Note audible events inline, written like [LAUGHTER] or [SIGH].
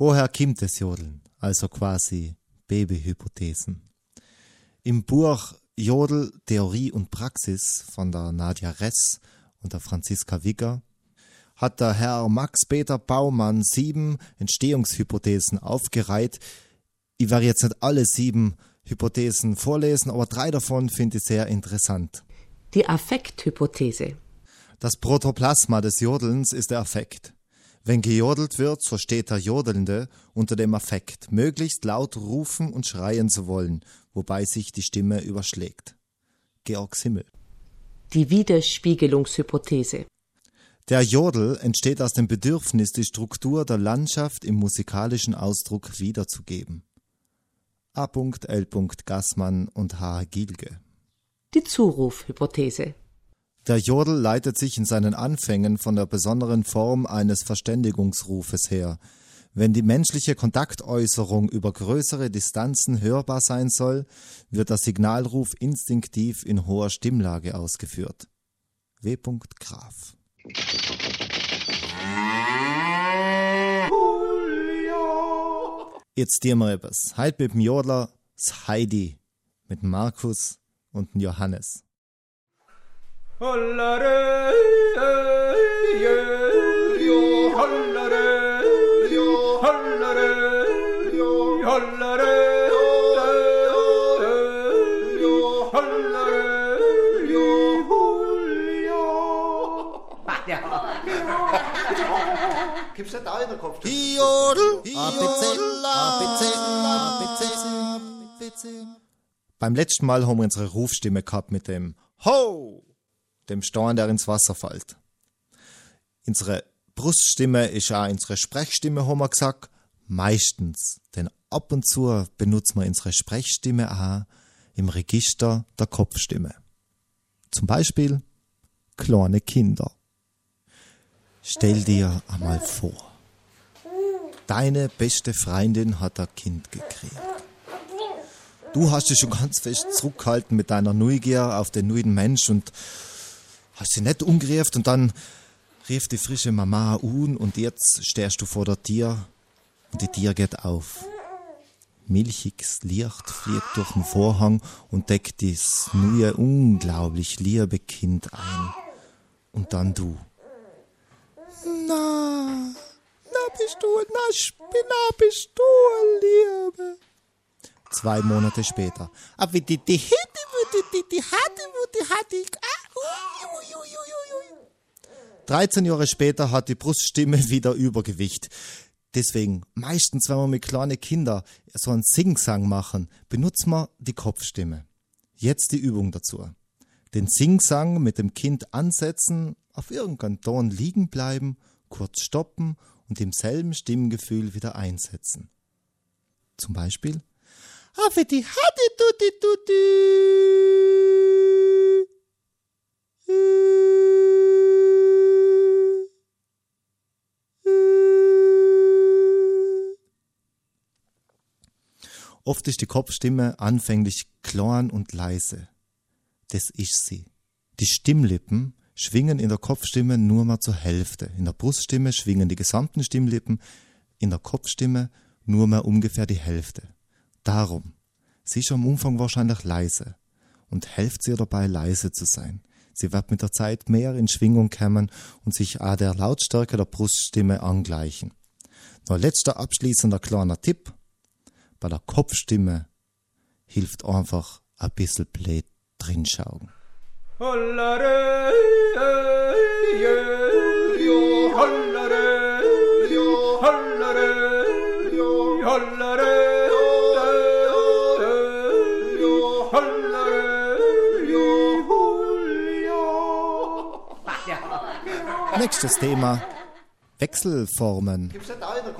Woher kommt das Jodeln? Also quasi Babyhypothesen. Im Buch Jodel, Theorie und Praxis von der Nadja Ress und der Franziska Wigger hat der Herr Max Peter Baumann sieben Entstehungshypothesen aufgereiht. Ich werde jetzt nicht alle sieben Hypothesen vorlesen, aber drei davon finde ich sehr interessant. Die Affekthypothese. Das Protoplasma des Jodelns ist der Affekt. Wenn gejodelt wird, so steht der Jodelnde unter dem Affekt, möglichst laut rufen und schreien zu wollen, wobei sich die Stimme überschlägt. Georg Simmel. Die Widerspiegelungshypothese. Der Jodel entsteht aus dem Bedürfnis, die Struktur der Landschaft im musikalischen Ausdruck wiederzugeben. A. L. Gassmann und H. Gilge. Die Zurufhypothese. Der Jodel leitet sich in seinen Anfängen von der besonderen Form eines Verständigungsrufes her. Wenn die menschliche Kontaktäußerung über größere Distanzen hörbar sein soll, wird der Signalruf instinktiv in hoher Stimmlage ausgeführt. W. Graf. Jetzt dir mal etwas. Halt mit dem Jodler Heidi, mit Markus und Johannes. Hollare, hollare, hollare, hollare. Gibt's nicht auch in der Kopf? Jodel, Beim letzten Mal haben wir unsere Rufstimme gehabt mit dem Ho, dem Stein, der ins Wasser fällt. Unsere Bruststimme ist auch unsere Sprechstimme, haben wir gesagt. Meistens, denn ab und zu benutzen wir unsere Sprechstimme auch im Register der Kopfstimme. Zum Beispiel kleine Kinder. Stell dir einmal vor, deine beste Freundin hat ein Kind gekriegt. Du hast dich schon ganz fest zurückgehalten mit deiner Neugier auf den neuen Mensch und hast sie nicht umgerufen und dann rief die frische Mama an und jetzt stehst du vor der Tür und die Tür geht auf. Milchiges Licht fliegt durch den Vorhang und deckt das neue, unglaublich liebe Kind ein. Und dann du. Na, na bist du, na Spinner bist du, Liebe. Zwei Monate später. Aber die, die, die, die, die, die, hatte, die, hatte, 13 Jahre später hat die Bruststimme [LAUGHS] wieder Übergewicht. Deswegen, meistens, wenn wir mit kleinen Kindern so einen Singsang machen, benutzen wir die Kopfstimme. Jetzt die Übung dazu. Den Singsang mit dem Kind ansetzen, auf irgendeinem Ton liegen bleiben kurz stoppen und im selben Stimmgefühl wieder einsetzen. Zum Beispiel Hafeti hati tuti tuti. Oft ist die Kopfstimme anfänglich klein und leise. Das ist sie. Die Stimmlippen schwingen in der Kopfstimme nur mal zur Hälfte. In der Bruststimme schwingen die gesamten Stimmlippen, in der Kopfstimme nur mal ungefähr die Hälfte. Darum, sie ist am Umfang wahrscheinlich leise und helft ihr dabei, leise zu sein. Sie wird mit der Zeit mehr in Schwingung kommen und sich auch der Lautstärke der Bruststimme angleichen. Noch letzter abschließender kleiner Tipp. Bei der Kopfstimme hilft einfach ein bisschen blöd drinschauen. Hollare, Nächstes Thema. Wechselformen. Gibt's auch in der?